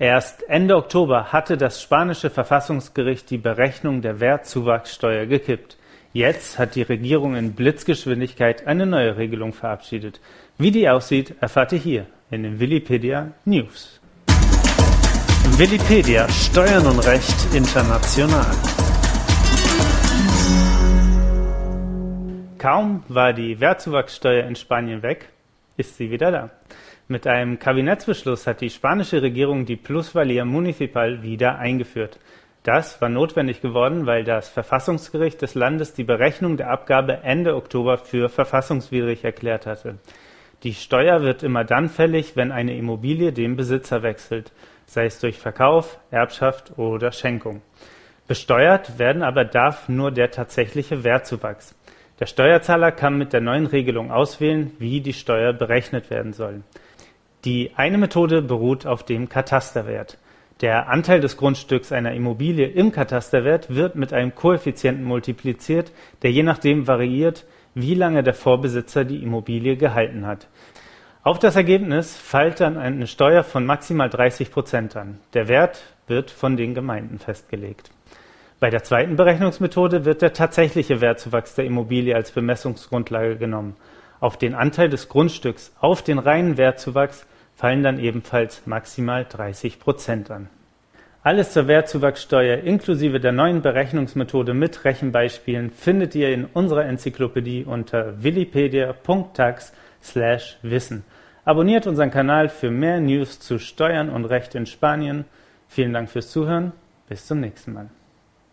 Erst Ende Oktober hatte das spanische Verfassungsgericht die Berechnung der Wertzuwachssteuer gekippt. Jetzt hat die Regierung in Blitzgeschwindigkeit eine neue Regelung verabschiedet. Wie die aussieht, erfahrt ihr hier in den Willipedia News. Willipedia Steuern und Recht international. Kaum war die Wertzuwachssteuer in Spanien weg, ist sie wieder da. Mit einem Kabinettsbeschluss hat die spanische Regierung die Plusvalia Municipal wieder eingeführt. Das war notwendig geworden, weil das Verfassungsgericht des Landes die Berechnung der Abgabe Ende Oktober für verfassungswidrig erklärt hatte. Die Steuer wird immer dann fällig, wenn eine Immobilie den Besitzer wechselt, sei es durch Verkauf, Erbschaft oder Schenkung. Besteuert werden aber darf nur der tatsächliche Wertzuwachs. Der Steuerzahler kann mit der neuen Regelung auswählen, wie die Steuer berechnet werden soll. Die eine Methode beruht auf dem Katasterwert. Der Anteil des Grundstücks einer Immobilie im Katasterwert wird mit einem Koeffizienten multipliziert, der je nachdem variiert, wie lange der Vorbesitzer die Immobilie gehalten hat. Auf das Ergebnis fällt dann eine Steuer von maximal 30 Prozent an. Der Wert wird von den Gemeinden festgelegt. Bei der zweiten Berechnungsmethode wird der tatsächliche Wertzuwachs der Immobilie als Bemessungsgrundlage genommen. Auf den Anteil des Grundstücks auf den reinen Wertzuwachs fallen dann ebenfalls maximal 30 Prozent an. Alles zur Wertzuwachssteuer inklusive der neuen Berechnungsmethode mit Rechenbeispielen findet ihr in unserer Enzyklopädie unter wikipedia.tax/wissen. Abonniert unseren Kanal für mehr News zu Steuern und Recht in Spanien. Vielen Dank fürs Zuhören. Bis zum nächsten Mal.